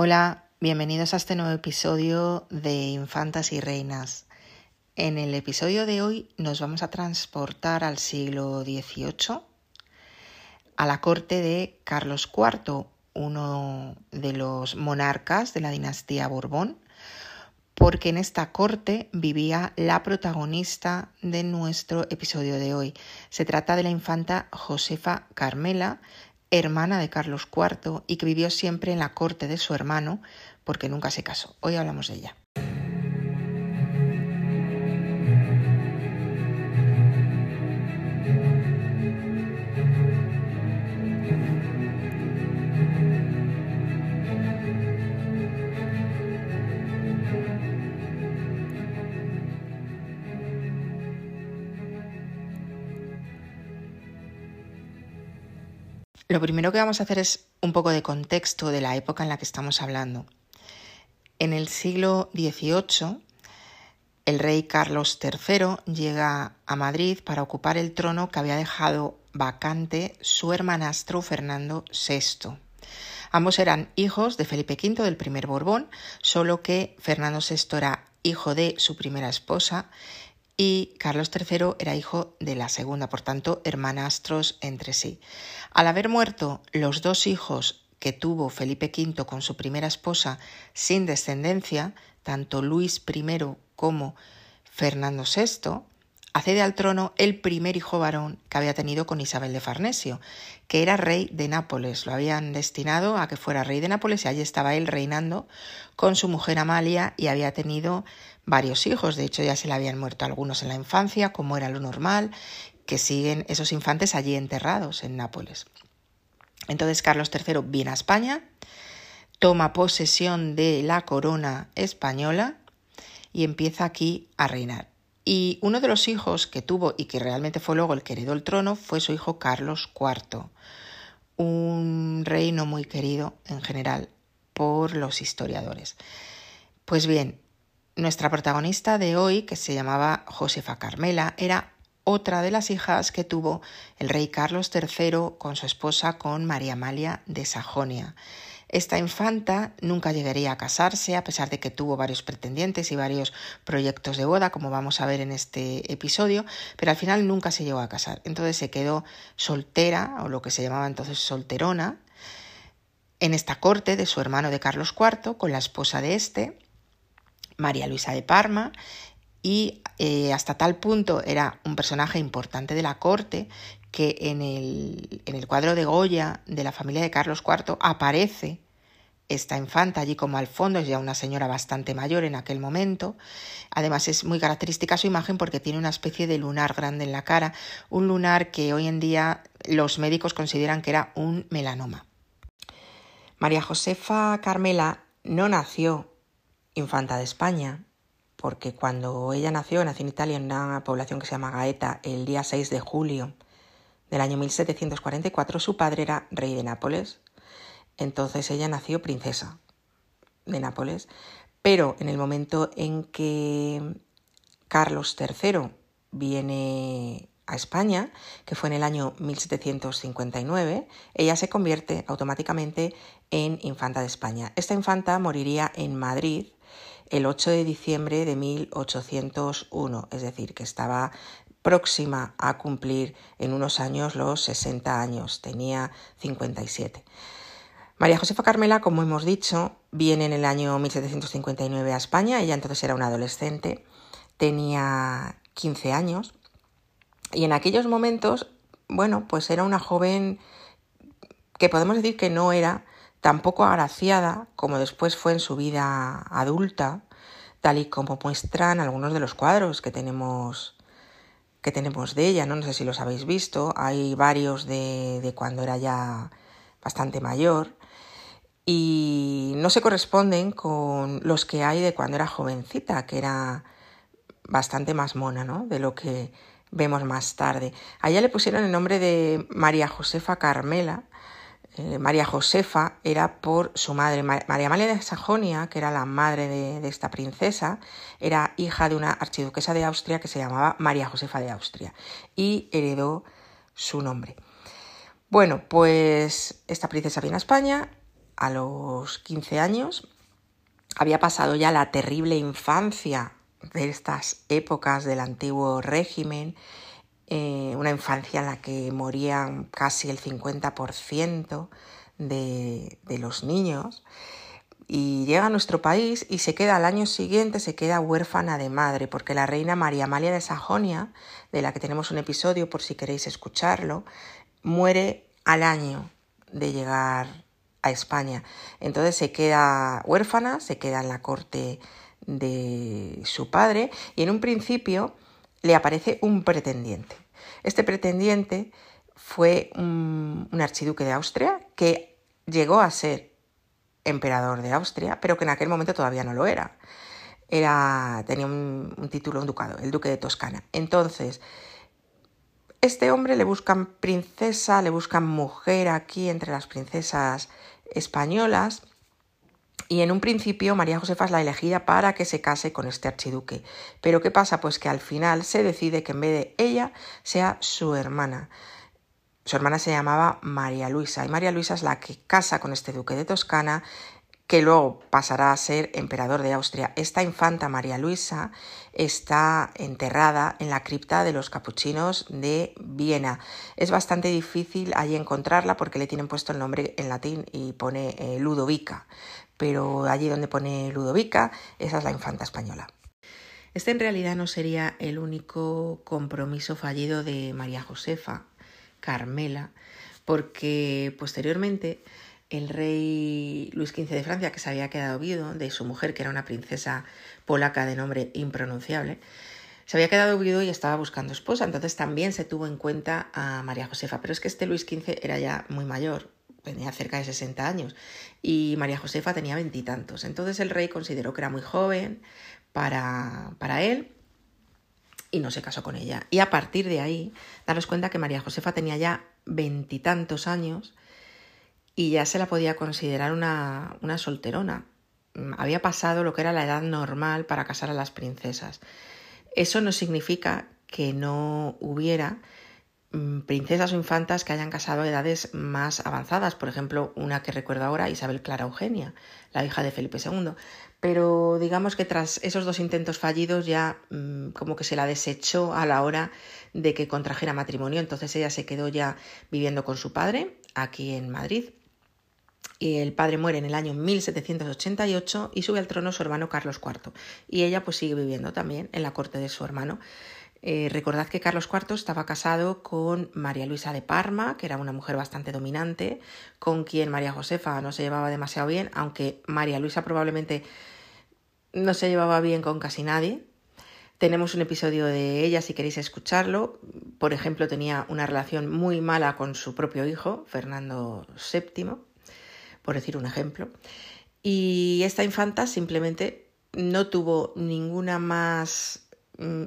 Hola, bienvenidos a este nuevo episodio de Infantas y Reinas. En el episodio de hoy nos vamos a transportar al siglo XVIII, a la corte de Carlos IV, uno de los monarcas de la dinastía Borbón, porque en esta corte vivía la protagonista de nuestro episodio de hoy. Se trata de la infanta Josefa Carmela, hermana de Carlos IV y que vivió siempre en la corte de su hermano porque nunca se casó. Hoy hablamos de ella. Lo primero que vamos a hacer es un poco de contexto de la época en la que estamos hablando. En el siglo XVIII, el rey Carlos III llega a Madrid para ocupar el trono que había dejado vacante su hermanastro Fernando VI. Ambos eran hijos de Felipe V del primer Borbón, solo que Fernando VI era hijo de su primera esposa y Carlos III era hijo de la segunda, por tanto, hermanastros entre sí. Al haber muerto los dos hijos que tuvo Felipe V con su primera esposa sin descendencia, tanto Luis I como Fernando VI, accede al trono el primer hijo varón que había tenido con Isabel de Farnesio, que era rey de Nápoles. Lo habían destinado a que fuera rey de Nápoles y allí estaba él reinando con su mujer Amalia y había tenido varios hijos. De hecho, ya se le habían muerto algunos en la infancia, como era lo normal, que siguen esos infantes allí enterrados en Nápoles. Entonces Carlos III viene a España, toma posesión de la corona española y empieza aquí a reinar. Y uno de los hijos que tuvo y que realmente fue luego el que heredó el trono fue su hijo Carlos IV, un reino muy querido en general por los historiadores. Pues bien, nuestra protagonista de hoy, que se llamaba Josefa Carmela, era otra de las hijas que tuvo el rey Carlos III con su esposa, con María Amalia de Sajonia. Esta infanta nunca llegaría a casarse, a pesar de que tuvo varios pretendientes y varios proyectos de boda, como vamos a ver en este episodio, pero al final nunca se llegó a casar. Entonces se quedó soltera, o lo que se llamaba entonces solterona, en esta corte de su hermano de Carlos IV, con la esposa de este, María Luisa de Parma, y eh, hasta tal punto era un personaje importante de la corte que en el, en el cuadro de Goya de la familia de Carlos IV aparece esta infanta allí como al fondo, es ya una señora bastante mayor en aquel momento. Además es muy característica su imagen porque tiene una especie de lunar grande en la cara, un lunar que hoy en día los médicos consideran que era un melanoma. María Josefa Carmela no nació infanta de España, porque cuando ella nació, nació en Italia en una población que se llama Gaeta el día 6 de julio del año 1744, su padre era rey de Nápoles. Entonces ella nació princesa de Nápoles, pero en el momento en que Carlos III viene a España, que fue en el año 1759, ella se convierte automáticamente en infanta de España. Esta infanta moriría en Madrid el 8 de diciembre de 1801, es decir, que estaba próxima a cumplir en unos años los 60 años, tenía 57. María Josefa Carmela, como hemos dicho, viene en el año 1759 a España, ella entonces era una adolescente, tenía 15 años. Y en aquellos momentos, bueno, pues era una joven que podemos decir que no era tampoco agraciada como después fue en su vida adulta, tal y como muestran algunos de los cuadros que tenemos tenemos de ella, ¿no? No sé si los habéis visto, hay varios de, de cuando era ya bastante mayor y no se corresponden con los que hay de cuando era jovencita, que era bastante más mona, ¿no? De lo que vemos más tarde. A ella le pusieron el nombre de María Josefa Carmela, eh, María Josefa era por su madre. María Amalia de Sajonia, que era la madre de, esta princesa, era hija de una archiduquesa de Austria que se llamaba María Josefa de Austria y heredó su nombre. Bueno, pues esta princesa viene a España a los 15 años, había pasado ya la terrible infancia de estas épocas del antiguo régimen, eh, una infancia en la que morían casi el 50% de, de los niños, y llega a nuestro país y se queda al año siguiente, se queda huérfana de madre, porque la reina María Amalia de Sajonia, de la que tenemos un episodio por si queréis escucharlo, muere al año de llegar a España. Entonces se queda huérfana, se queda en la corte de su padre y en un principio le aparece un pretendiente. Este pretendiente fue un, archiduque de Austria que llegó a ser emperador de Austria, pero que en aquel momento todavía no lo era. era tenía un, un título, un ducado, el duque de Toscana. Entonces, este hombre le buscan princesa, le buscan mujer aquí entre las princesas españolas. Y en un principio María Josefa es la elegida para que se case con este archiduque. Pero ¿qué pasa? Pues que al final se decide que en vez de ella sea su hermana. Su hermana se llamaba María Luisa y María Luisa es la que casa con este duque de Toscana que luego pasará a ser emperador de Austria. Esta infanta María Luisa está enterrada en la cripta de los capuchinos de Viena. Es bastante difícil allí encontrarla porque le tienen puesto el nombre en latín y pone eh, Ludovica, pero allí donde pone Ludovica, esa es la infanta española. Este en realidad no sería el único compromiso fallido de María Josefa. Carmela, porque posteriormente el rey Luis XV de Francia, que se había quedado viudo de su mujer, que era una princesa polaca de nombre impronunciable, se había quedado viudo y estaba buscando esposa, entonces también se tuvo en cuenta a María Josefa, pero es que este Luis XV era ya muy mayor, tenía cerca de 60 años, y María Josefa tenía veintitantos, entonces el rey consideró que era muy joven para, para él y no se casó con ella. Y a partir de ahí, daros cuenta que María Josefa tenía ya veintitantos años y ya se la podía considerar una, una solterona. Mm, había pasado lo que era la edad normal para casar a las princesas. Eso no significa que no hubiera princesas o infantas que hayan casado a edades más avanzadas. Por ejemplo, una que recuerdo ahora, Isabel Clara Eugenia, la hija de Felipe II pero digamos que tras esos dos intentos fallidos ya mmm, como que se la desechó a la hora de que contrajera matrimonio, entonces ella se quedó ya viviendo con su padre aquí en Madrid. Y el padre muere en el año 1788 y sube al trono su hermano Carlos IV. Y ella pues sigue viviendo también en la corte de su hermano. Eh, recordad que Carlos IV estaba casado con María Luisa de Parma, que era una mujer bastante dominante, con quien María Josefa no se llevaba demasiado bien, aunque María Luisa probablemente no se llevaba bien con casi nadie. Tenemos un episodio de ella si queréis escucharlo. Por ejemplo, tenía una relación muy mala con su propio hijo, Fernando VII, por decir un ejemplo. Y esta infanta simplemente no tuvo ninguna más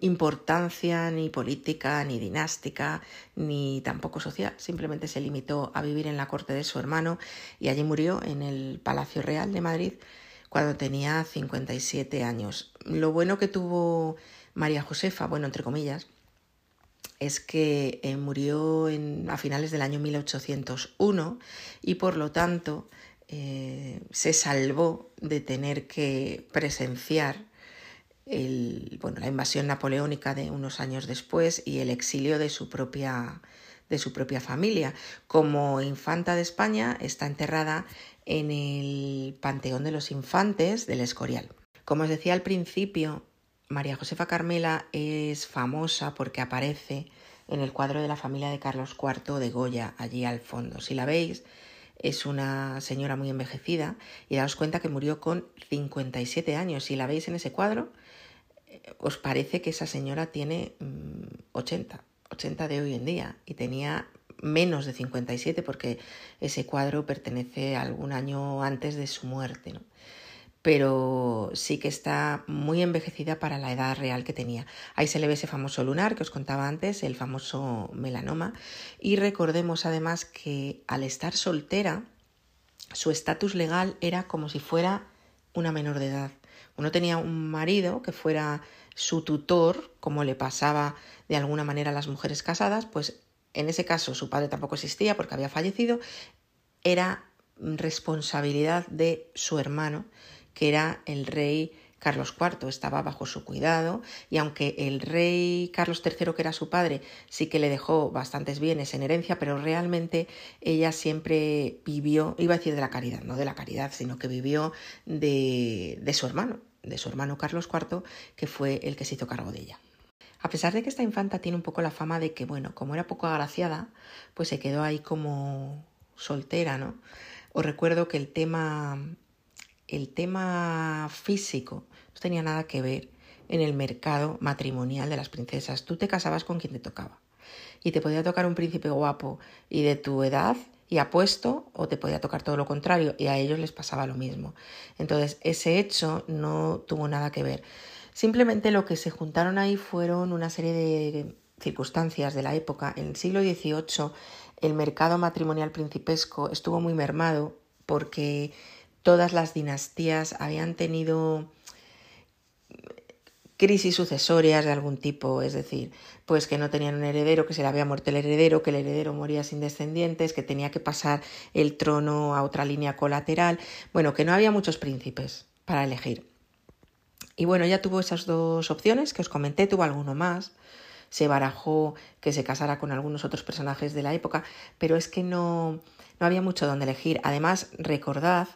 importancia ni política, ni dinástica, ni tampoco social. Simplemente se limitó a vivir en la corte de su hermano y allí murió en el Palacio Real de Madrid cuando tenía 57 años. Lo bueno que tuvo María Josefa, bueno, entre comillas, es que eh, murió en, a finales del año 1801 y por lo tanto eh, se salvó de tener que presenciar bueno, la invasión napoleónica de unos años después y el exilio de su propia de su propia familia. Como infanta de España está enterrada en el Panteón de los Infantes del Escorial. Como os decía al principio, María Josefa Carmela es famosa porque aparece en el cuadro de la familia de Carlos IV de Goya, allí al fondo. Si la veis, es una señora muy envejecida y daos cuenta que murió con 57 años. Si la veis en ese cuadro, os parece que esa señora tiene 80, mm, 80 de hoy en día y tenía menos de 57 porque ese cuadro pertenece a algún año antes de su muerte, ¿no? pero sí que está muy envejecida para la edad real que tenía. Ahí se le ve ese famoso lunar que os contaba antes, el famoso melanoma, y recordemos además que al estar soltera, su estatus legal era como si fuera una menor de edad. Uno tenía un marido que fuera su tutor, como le pasaba de alguna manera a las mujeres casadas, pues en ese caso su padre tampoco existía porque había fallecido, era responsabilidad de su hermano, que era el rey Carlos IV estaba bajo su cuidado y aunque el rey Carlos III, que era su padre, sí que le dejó bastantes bienes en herencia, pero realmente ella siempre vivió, iba a decir de la caridad, no de la caridad, sino que vivió de, de su hermano, de su hermano Carlos IV, que fue el que se hizo cargo de ella. A pesar de que esta infanta tiene un poco la fama de que, bueno, como era poco agraciada, pues se quedó ahí como soltera, ¿no? Os recuerdo que el tema, el tema físico no tenía nada que ver en el mercado matrimonial de las princesas. Tú te casabas con quien te tocaba. Y te podía tocar un príncipe guapo y de tu edad y apuesto, o te podía tocar todo lo contrario, y a ellos les pasaba lo mismo. Entonces, ese hecho no tuvo nada que ver. Simplemente lo que se juntaron ahí fueron una serie de circunstancias de la época. En el siglo XVIII el mercado matrimonial principesco estuvo muy mermado porque todas las dinastías habían tenido crisis sucesorias de algún tipo, es decir, pues que no tenían un heredero, que se le había muerto el heredero, que el heredero moría sin descendientes, que tenía que pasar el trono a otra línea colateral, bueno, que no había muchos príncipes para elegir. Y bueno, ya tuvo esas dos opciones que os comenté, tuvo alguno más, se barajó que se casara con algunos otros personajes de la época, pero es que no, no había mucho donde elegir. Además, recordad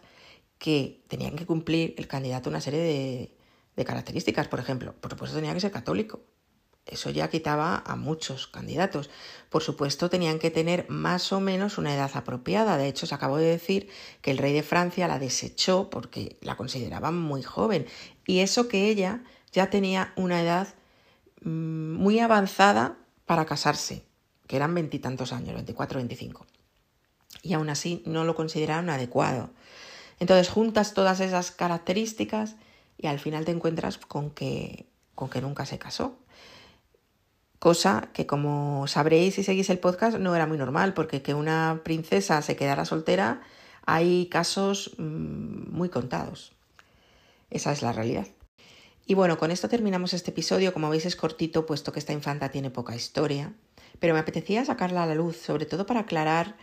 que tenían que cumplir el candidato una serie de, características. Por ejemplo, por supuesto tenía que ser católico. Eso ya quitaba a muchos candidatos. Por supuesto, tenían que tener más o menos una edad apropiada. De hecho, se acabó de decir que el rey de Francia la desechó porque la consideraba muy joven. Y eso que ella ya tenía una edad mm, muy avanzada para casarse, que eran veintitantos años, 24, 25. Y aún así no lo consideraron adecuado. Entonces, juntas todas esas características y al final te encuentras con que, con que nunca se casó. Cosa que como sabréis si seguís el podcast no era muy normal, porque que una princesa se quedara soltera hay casos mm, muy contados. Esa es la realidad. Y bueno, con esto terminamos este episodio. Como veis es cortito, puesto que esta infanta tiene poca historia. Pero me apetecía sacarla a la luz, sobre todo para aclarar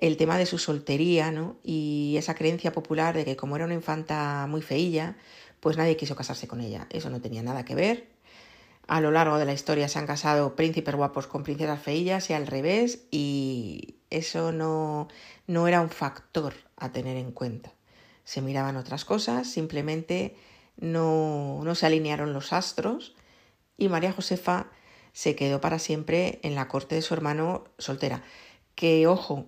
el tema de su soltería, ¿no? Y esa creencia popular de que como era una infanta muy feilla, pues nadie quiso casarse con ella. Eso no tenía nada que ver. A lo largo de la historia se han casado príncipes guapos con princesas feillas y al revés, y eso no, no era un factor a tener en cuenta. Se miraban otras cosas, simplemente no, no se alinearon los astros y María Josefa se quedó para siempre en la corte de su hermano soltera. Que, ojo,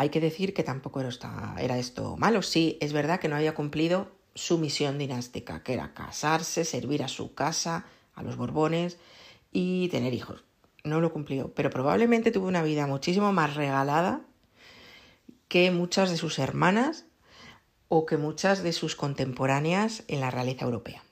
hay que decir que tampoco era, esto malo. Sí, es verdad que no había cumplido su misión dinástica, que era casarse, servir a su casa, a los Borbones y tener hijos. No lo cumplió, pero probablemente tuvo una vida muchísimo más regalada que muchas de sus hermanas o que muchas de sus contemporáneas en la realeza europea.